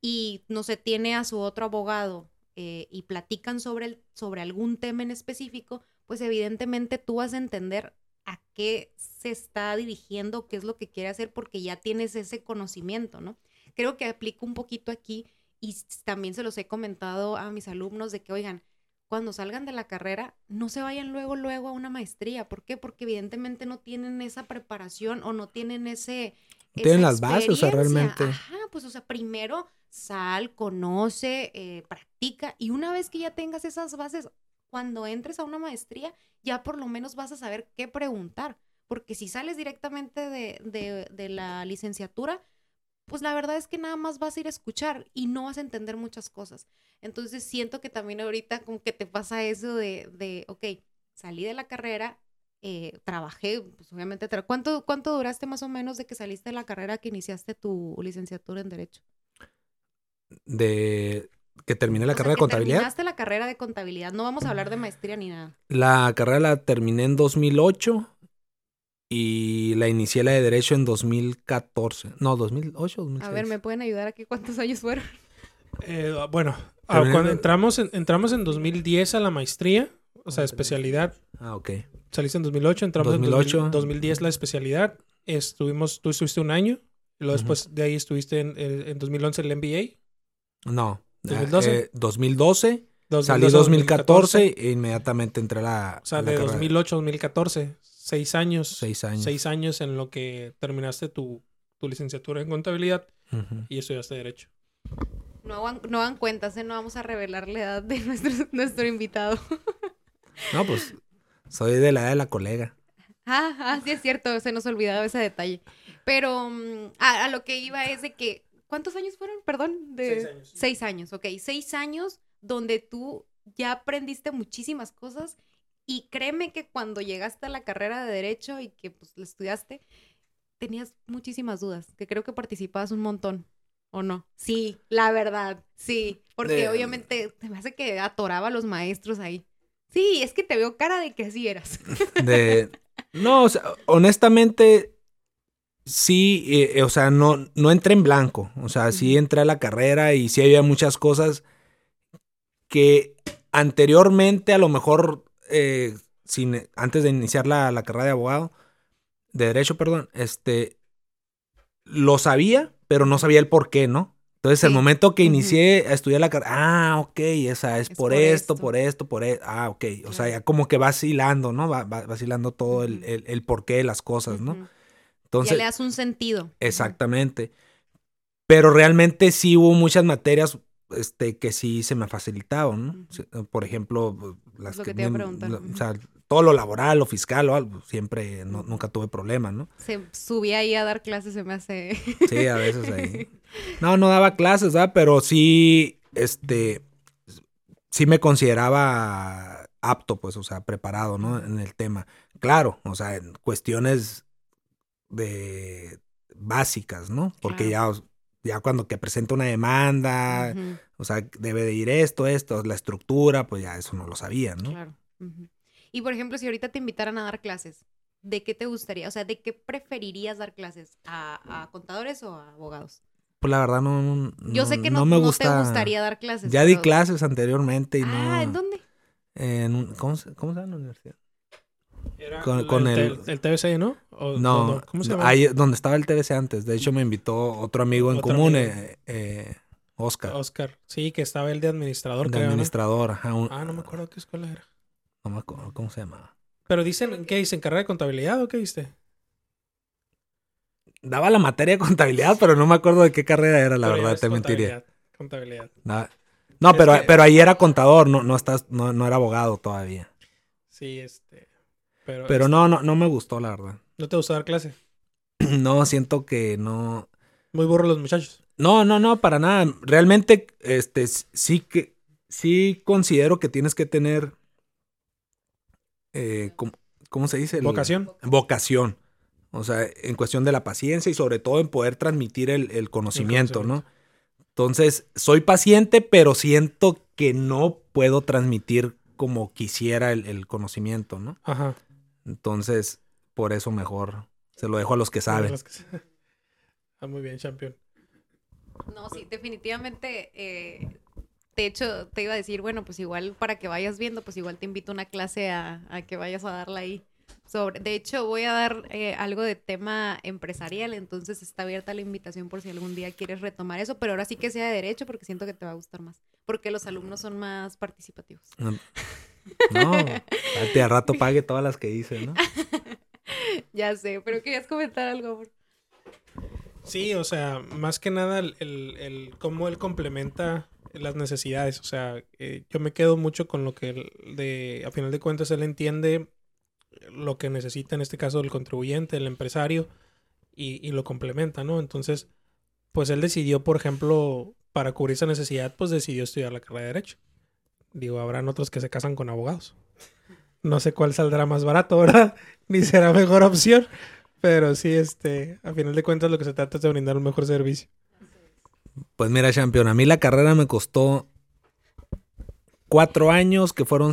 y no se tiene a su otro abogado eh, y platican sobre, el, sobre algún tema en específico, pues evidentemente tú vas a entender a qué se está dirigiendo, qué es lo que quiere hacer, porque ya tienes ese conocimiento, ¿no? Creo que aplico un poquito aquí y también se los he comentado a mis alumnos de que, oigan, cuando salgan de la carrera, no se vayan luego, luego a una maestría. ¿Por qué? Porque evidentemente no tienen esa preparación o no tienen ese... tienen las bases, o sea, realmente. Ajá, pues, o sea, primero sal, conoce, eh, practica y una vez que ya tengas esas bases, cuando entres a una maestría, ya por lo menos vas a saber qué preguntar. Porque si sales directamente de, de, de la licenciatura, pues la verdad es que nada más vas a ir a escuchar y no vas a entender muchas cosas. Entonces siento que también ahorita como que te pasa eso de, de ok, salí de la carrera, eh, trabajé, pues obviamente, tra- ¿cuánto, ¿cuánto duraste más o menos de que saliste de la carrera que iniciaste tu licenciatura en Derecho? De que terminé la O sea, carrera de contabilidad. Terminaste la carrera de contabilidad, no vamos a hablar de maestría ni nada. La carrera la terminé en 2008 y la inicié la de Derecho en 2014. No, 2008 o 2006. A ver, ¿me pueden ayudar aquí cuántos años fueron? Eh, bueno, ah, cuando entramos en, entramos en 2010 a la maestría, o sea, especialidad. Ah, ok. Saliste en 2008, entramos 2008. en 2000 2010 la especialidad. Estuvimos, tú estuviste un año. Y luego Ujú. después de ahí estuviste en, en, en 2011 el MBA. No. 2012. Eh, 2012. 2012, Salí 2014 e inmediatamente entré a la. O sea, a la de carrera. 2008 a 2014. Seis años. Seis años. Seis años en lo que terminaste tu, tu licenciatura en contabilidad Ujú. y estudiaste Derecho. No hagan, no hagan cuentas, ¿eh? no vamos a revelar la edad de nuestro, nuestro invitado. No, pues soy de la edad de la colega. Ah, ah, sí es cierto, se nos olvidaba ese detalle. Pero mm, a, a lo que iba es de que, ¿cuántos años fueron? Perdón, de Seis años. Seis años, ok. Seis años donde tú ya aprendiste muchísimas cosas y créeme que cuando llegaste a la carrera de Derecho y que pues la estudiaste, tenías muchísimas dudas, que creo que participabas un montón, ¿o no? Sí, la verdad, sí, porque De- obviamente te me hace que atoraba a los maestros ahí. Sí, es que te veo cara de que así eras. De. No, o sea, honestamente. Sí, eh, eh, o sea, no, no entré en blanco. O sea, sí entré a la carrera y sí había muchas cosas que anteriormente, a lo mejor, eh, sin, antes de iniciar la, la carrera de abogado, de derecho, perdón, este, lo sabía, pero no sabía el por qué, ¿no? Entonces, el momento que inicié a estudiar la carrera, ah, ok, esa es, Es por, por esto, esto. por esto, por esto, ah, ok. O sea, ya como que vas hilando, ¿no? Va, va- vas hilando todo el, el, el porqué de las cosas, ¿no? Ujú. ya Entonces, le das un sentido. Exactamente. Pero realmente sí hubo muchas materias este, que sí se me facilitaban, ¿no? Por ejemplo, las lo que, que te iba a preguntar, la- o sea, todo lo laboral, lo fiscal o algo, siempre no- nunca tuve problemas, ¿no? Se subía ahí a dar clases, se me hace. Sí, a veces ahí. No, no daba clases, ¿verdad? Pero sí, este, sí me consideraba apto, pues, o sea, preparado, ¿no? En el tema. Claro, o sea, en cuestiones de básicas, ¿no? Porque ya, ya cuando que presenta una demanda, o sea, debe de ir esto, esto, la estructura, pues ya eso no lo sabía, ¿no? Claro. Y por ejemplo, si ahorita te invitaran a dar clases, ¿de qué te gustaría? O sea, ¿de qué preferirías dar clases? ¿A, a contadores o a abogados? Pues la verdad no, no, Yo sé que no, me no gusta. te gustaría dar clases. Ya di clases anteriormente y no. Ah, ¿en dónde? en un- ¿cómo, se, ¿Cómo se llama la universidad? Era Con- el, con el, el- el TBC, ¿no? O- No, ¿Cómo se llama? ahí donde estaba el TBC antes. De hecho, me invitó otro amigo en Otro común, amigo. eh, eh, Oscar, Oscar. Sí, que estaba el de administrador, de creo, ¿no? administrador. ajá, un- Ah, no me acuerdo qué escuela era. no me acuerdo cómo se llama. Pero dicen, ¿qué dicen? ¿Carrera de contabilidad o qué viste? Daba la materia de contabilidad, pero no me acuerdo de qué carrera era, la Pero verdad, te mentiría. Contabilidad. No, Es pero, que- pero ahí era contador, no, no, estás, no, no era abogado todavía. Sí, este. Pero, Pero no, no, no me gustó, la verdad. ¿No te gusta dar clase? No, siento que no. Muy burros los muchachos. No, no, no, para nada. Realmente, este, sí que, sí considero que tienes que tener, eh, ¿cómo, cómo se dice? El- Vocación. Vocación. O sea, en cuestión de la paciencia y sobre todo en poder transmitir el, el conocimiento, ¿no? Entonces, soy paciente, pero siento que no puedo transmitir como quisiera el, el conocimiento, ¿no? Ajá. Entonces, por eso mejor se lo dejo a los que saben. Ah, muy bien, champion. No, sí, definitivamente. eh, de hecho, te iba a decir, bueno, pues igual para que vayas viendo, pues igual te invito a una clase a, a que vayas a darla ahí. Sobre, de hecho, voy a dar eh, algo de tema empresarial, entonces está abierta la invitación por si algún día quieres retomar eso, pero ahora sí que sea de derecho porque siento que te va a gustar más, porque los alumnos son más participativos. No, al rato pague todas las que hice, ¿no? ya sé, pero querías comentar algo. Sí, o sea, más que nada el, el, el cómo él complementa las necesidades. O sea, eh, yo me quedo mucho con lo que él de, a final de cuentas él entiende lo que necesita, en este caso el contribuyente, el empresario, y, y lo complementa, ¿no? Entonces, pues él decidió, por ejemplo, para cubrir esa necesidad, pues decidió estudiar la carrera de Derecho. Digo, habrán otros que se casan con abogados. No sé cuál saldrá más barato, ¿verdad? Ni será mejor opción. Pero sí, este, a final de cuentas lo que se trata es de brindar un mejor servicio. Pues mira, campeón, a mí la carrera me costó cuatro años, que fueron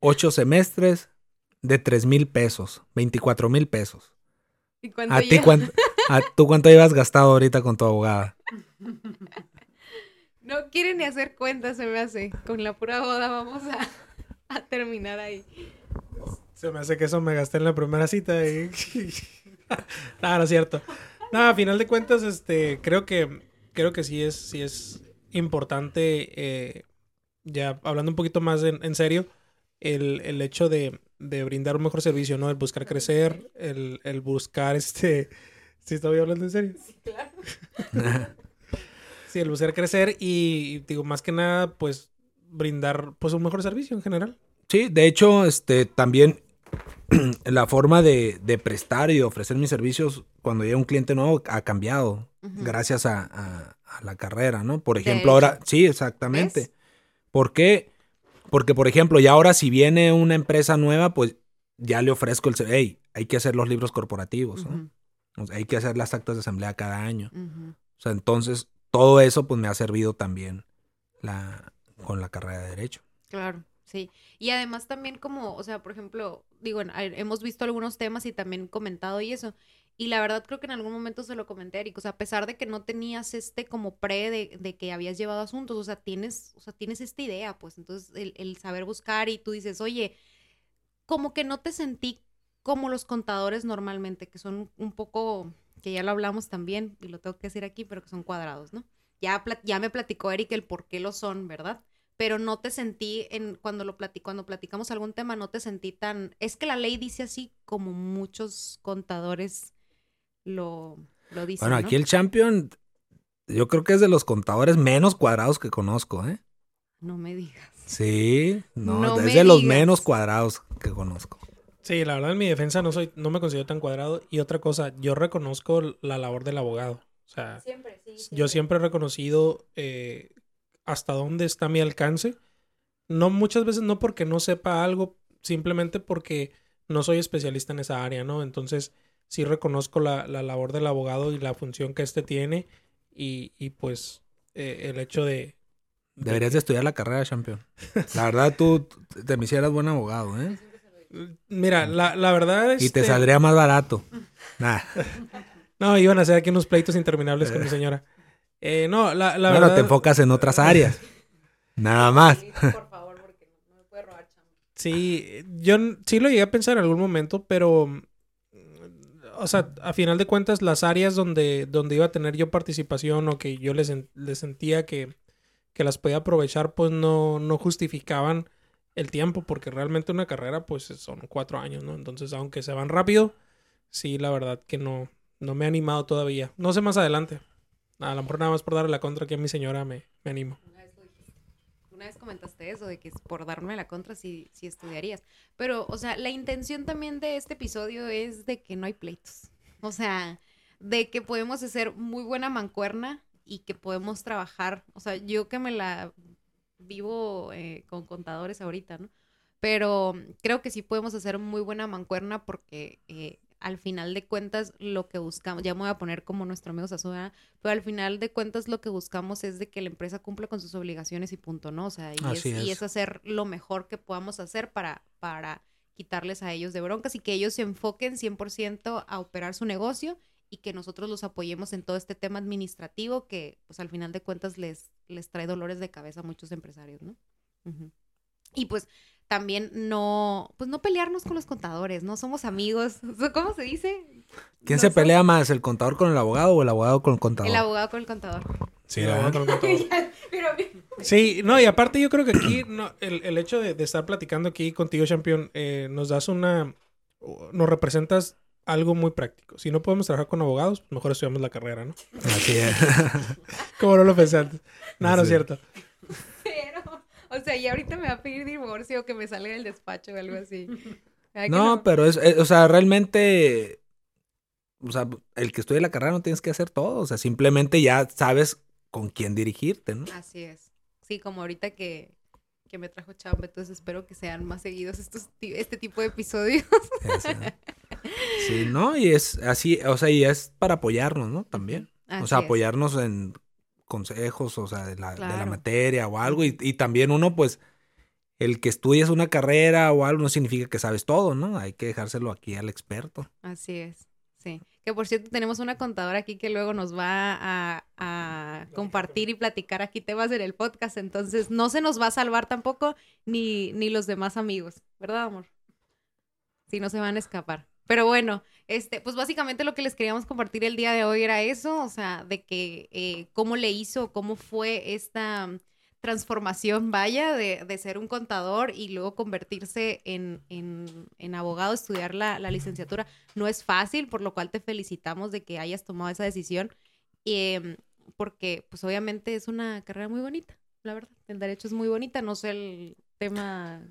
ocho semestres, de tres mil pesos, 24 mil pesos. ¿Y cuánto ¿A ti cuánto, a, tú cuánto llevas gastado ahorita con tu abogada? No quiere ni hacer cuentas, se me hace. Con la pura boda vamos a, a terminar ahí. Se me hace que eso me gasté en la primera cita y... no, no es cierto. No, a final de cuentas, este, creo que, creo que sí es, sí es importante, eh, ya hablando un poquito más en, en serio, el, el hecho de, de brindar un mejor servicio, ¿no? El buscar crecer, el, el buscar, este, ¿sí estoy hablando en serio? Sí, el buscar crecer y, digo, más que nada, pues, brindar, pues, un mejor servicio en general. Sí, de hecho, este, también la forma de, de prestar y de ofrecer mis servicios cuando llega un cliente nuevo ha cambiado gracias a, a- a la carrera, ¿no? Por ejemplo, ahora, sí, exactamente. ¿Por qué? Porque, por ejemplo, ya ahora si viene una empresa nueva, pues ya le ofrezco el... Hey, hay que hacer los libros corporativos, ¿no? Ujú, O sea, hay que hacer las actas de asamblea cada año. O sea, entonces, todo eso pues me ha servido también la, con la carrera de Derecho. Claro, sí. Y además también como, o sea, por ejemplo, digo, a- hemos visto algunos temas y también comentado y eso. Y la verdad creo que en algún momento se lo comenté Eric, o sea, a pesar de que no tenías este como pre de, de que habías llevado asuntos, o sea, tienes, o sea, tienes esta idea, pues entonces el, el saber buscar y tú dices, oye, como que no te sentí como los contadores normalmente, que son un poco, que ya lo hablamos también, y lo tengo que decir aquí, pero que son cuadrados, ¿no? Ya, ya me platicó Eric el por qué lo son, ¿verdad? Pero no te sentí en cuando lo plati- cuando platicamos algún tema, no te sentí tan. Es que la ley dice así como muchos contadores lo, lo dicen. Bueno, ¿no? aquí el champion, yo creo que es de los contadores menos cuadrados que conozco, ¿eh? No me digas. Sí, no, No es de los menos cuadrados que conozco. Sí, la verdad en mi defensa no soy, no me considero tan cuadrado. Y otra cosa, yo reconozco la labor del abogado. O sea, Siempre, sí. yo siempre he reconocido eh, hasta dónde está mi alcance. No muchas veces no porque no sepa algo, simplemente porque no soy especialista en esa área, ¿no? Entonces sí reconozco la, la labor del abogado y la función que éste tiene y, y pues eh, el hecho de... de- Deberías de estudiar la carrera, champion. La verdad, tú te me hicieras buen abogado, ¿eh? Mira, la, la verdad Y te este, saldría más barato. Nah. No, iban a hacer aquí unos pleitos interminables con mi señora. Eh, no, la, la bueno, verdad... te enfocas en otras áreas. Nada más. Por favor, porque no me puede robar chamba. Sí, yo sí lo llegué a pensar en algún momento, pero, mm, o sea, a final de cuentas, las áreas donde, donde iba a tener yo participación o que yo les sentía que, que las podía aprovechar, pues no, no justificaban el tiempo, porque realmente una carrera, pues son cuatro años, ¿no? Entonces, aunque se van rápido, sí, la verdad que no, no me he animado todavía. No sé más adelante. A lo mejor nada más por darle la contra aquí a mi señora me, me animo. Una vez comentaste eso, de que es por darme la contra si, si estudiarías. Pero, o sea, la intención también de este episodio es de que no hay pleitos. O sea, de que podemos hacer muy buena mancuerna y que podemos trabajar. O sea, yo que me la vivo eh, con contadores ahorita, ¿no? Pero creo que sí podemos hacer muy buena mancuerna porque eh, al final de cuentas lo que buscamos, ya me voy a poner como nuestro amigo Sasua, pero al final de cuentas lo que buscamos es de que la empresa cumpla con sus obligaciones y punto, ¿no? O sea, y, es, y es hacer lo mejor que podamos hacer para, para quitarles a ellos de broncas y que ellos se enfoquen 100% a operar su negocio y que nosotros los apoyemos en todo este tema administrativo que pues al final de cuentas les, les trae dolores de cabeza a muchos empresarios, ¿no? Ujú. Y pues también no, pues no pelearnos con los contadores, ¿no? Somos amigos. ¿Cómo se dice? ¿Quién No se pelea más, el contador con el abogado o el abogado con el contador? El abogado con el contador. Sí, ¿verdad? verdad, con el contador. Pero Sí, no, y aparte yo creo que aquí no, el, el hecho de, de estar platicando aquí contigo, Champion, eh, nos das una... nos representas algo muy práctico. Si no podemos trabajar con abogados, pues mejor estudiamos la carrera, ¿no? Así es. Como no lo pensé antes. Nada, no es Sí. cierto. Pero, o sea, y ahorita me va a pedir divorcio o que me salga del despacho o algo así. ¿Verdad que No, pero es, es- o sea, realmente, o sea, el que estudie la carrera no tienes que hacer todo, o sea, simplemente ya sabes con quién dirigirte, ¿no? Así es. Sí, como ahorita que, que me trajo chamba, entonces espero que sean más seguidos estos, ti- este tipo de episodios. Sí, ¿no? Y es así, o sea, y es para apoyarnos, ¿no? También. o sea, es. apoyarnos en consejos, o sea, de la, de la materia o algo. Y, y también uno, pues, el que estudies una carrera o algo no significa que sabes todo, ¿no? Hay que dejárselo aquí al experto. Así es, sí. Que por cierto tenemos una contadora aquí que luego nos va a, a compartir y platicar aquí temas en el podcast, entonces no se nos va a salvar tampoco ni, ni los demás amigos, ¿verdad, amor? Sí, no se van a escapar. Pero bueno, este, pues básicamente lo que les queríamos compartir el día de hoy era eso, o sea, de que eh, cómo le hizo, cómo fue esta transformación, vaya, de, de ser un contador y luego convertirse en, en- en abogado, estudiar la, la licenciatura. No es fácil, por lo cual te felicitamos de que hayas tomado esa decisión, em, porque pues obviamente es una carrera muy bonita, la verdad. El derecho es muy bonita, no sé el tema...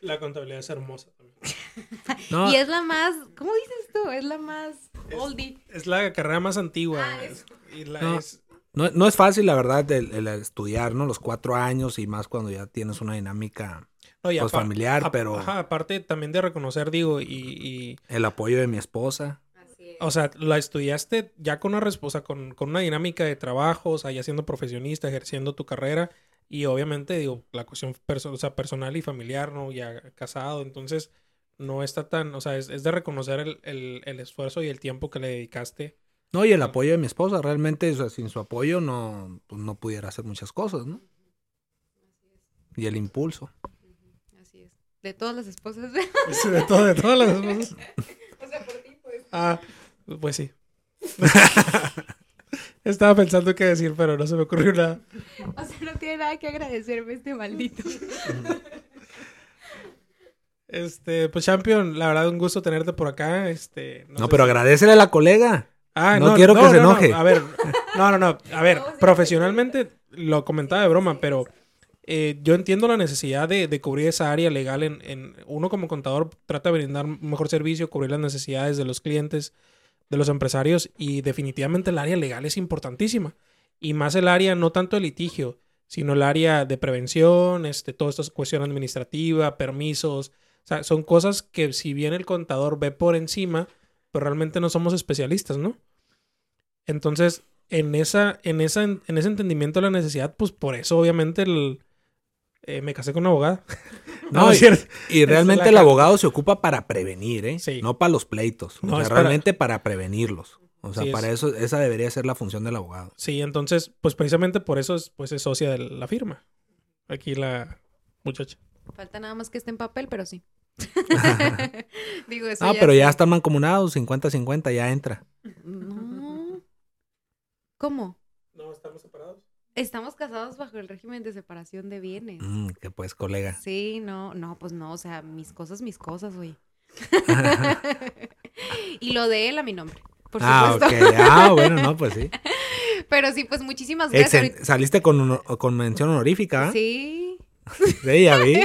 La contabilidad es hermosa también. No, Y es la más, ¿cómo dices tú? Es la más oldie. Es la carrera más antigua. Ah, es- y la No. es- no, no es fácil, la verdad, el, el estudiar, ¿no? Los cuatro años y más cuando ya tienes una dinámica, no, y pues, familiar, pero Ajá, aparte también de reconocer, digo, y, y el apoyo de mi esposa. Así es. O sea, la estudiaste ya con una respuesta, con, con una dinámica de trabajo, o sea, ya siendo profesionista, ejerciendo tu carrera. Y obviamente, digo, la cuestión perso- o sea, personal y familiar, ¿no? Ya casado. Entonces, no está tan, o sea, es, es de reconocer el, el- el esfuerzo y el tiempo que le dedicaste. No, y el apoyo de mi esposa, realmente, o sea, sin su apoyo no, pues, no pudiera hacer muchas cosas, ¿no? Y el impulso. Así es. De todas las esposas. De, todo, de todas las cosas. o sea, por ti, pues. Ah, pues sí. Estaba pensando qué decir, pero no se me ocurrió nada. O sea, no tiene nada que agradecerme este maldito. Este, pues Champion, la verdad un gusto tenerte por acá. Este, No, sé pero si- agradecele a la colega. Ah, no quiero que se no, no. enoje. A ver, no, no, no. A ver, No, profesionalmente lo comentaba de broma, pero eh, yo entiendo la necesidad de, de cubrir esa área legal. En, en- uno como contador trata de brindar un mejor servicio, cubrir las necesidades de los clientes, de los empresarios y definitivamente el área legal es importantísima. Y más el área no tanto de litigio, sino el área de prevención, este, todas estas cuestiones administrativas, permisos. O sea, son cosas que si bien el contador ve por encima, pero realmente no somos especialistas, ¿no? Entonces, en esa, en esa, en ese entendimiento de la necesidad, pues por eso obviamente el, eh, me casé con una abogada. No, es y- cierto. Y realmente el abogado se ocupa para prevenir, ¿eh? Sí. No para los pleitos. O No, sea, es para- realmente para prevenirlos. O sea, Sí, es- para eso, esa debería ser la función del abogado. Sí, entonces, pues precisamente por eso es, pues, es socia de la firma. Aquí la muchacha. Falta nada más que esté en papel, pero sí. Digo, eso Ah, pero ya están mancomunados, 50-50, ya entra. No. ¿Cómo? No, estamos separados. Estamos casados bajo el régimen de separación de bienes. Mm, que pues, colega. Sí, no, no, pues no, o sea, mis cosas, mis cosas, güey. y lo de él a mi nombre, por ah, supuesto. ok. Ah, bueno, no, pues sí. Pero sí, pues muchísimas gracias. Saliste con, con mención honorífica, ¿ah? Sí. Sí, ya vi.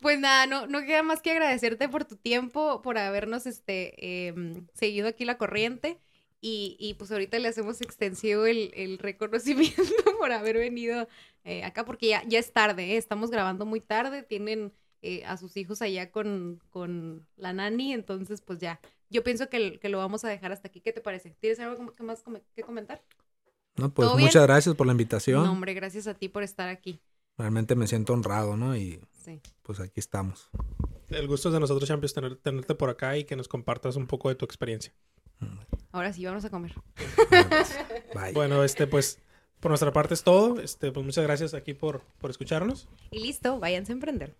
Pues nada, no, no queda más que agradecerte por tu tiempo, por habernos este, em, seguido aquí la corriente. Y, y, pues ahorita le hacemos extensivo el, el reconocimiento por haber venido eh, acá, porque ya, ya es tarde, ¿eh? estamos grabando muy tarde, tienen eh, a sus hijos allá con, con la nani, entonces pues ya, yo pienso que, que lo vamos a dejar hasta aquí. ¿Qué te parece? ¿Tienes algo que más que comentar? No, pues muchas gracias por la invitación. No, hombre, gracias a ti por estar aquí. Realmente me siento honrado, ¿no? Y Sí. pues aquí estamos. El gusto es de nosotros, Champions, tener- tenerte por acá y que nos compartas un poco de tu experiencia. Ahora sí, vamos a comer. Bueno, bye. Bueno, este, pues, por nuestra parte es todo. Este, pues muchas gracias aquí por, por escucharnos. Y listo, váyanse a emprender.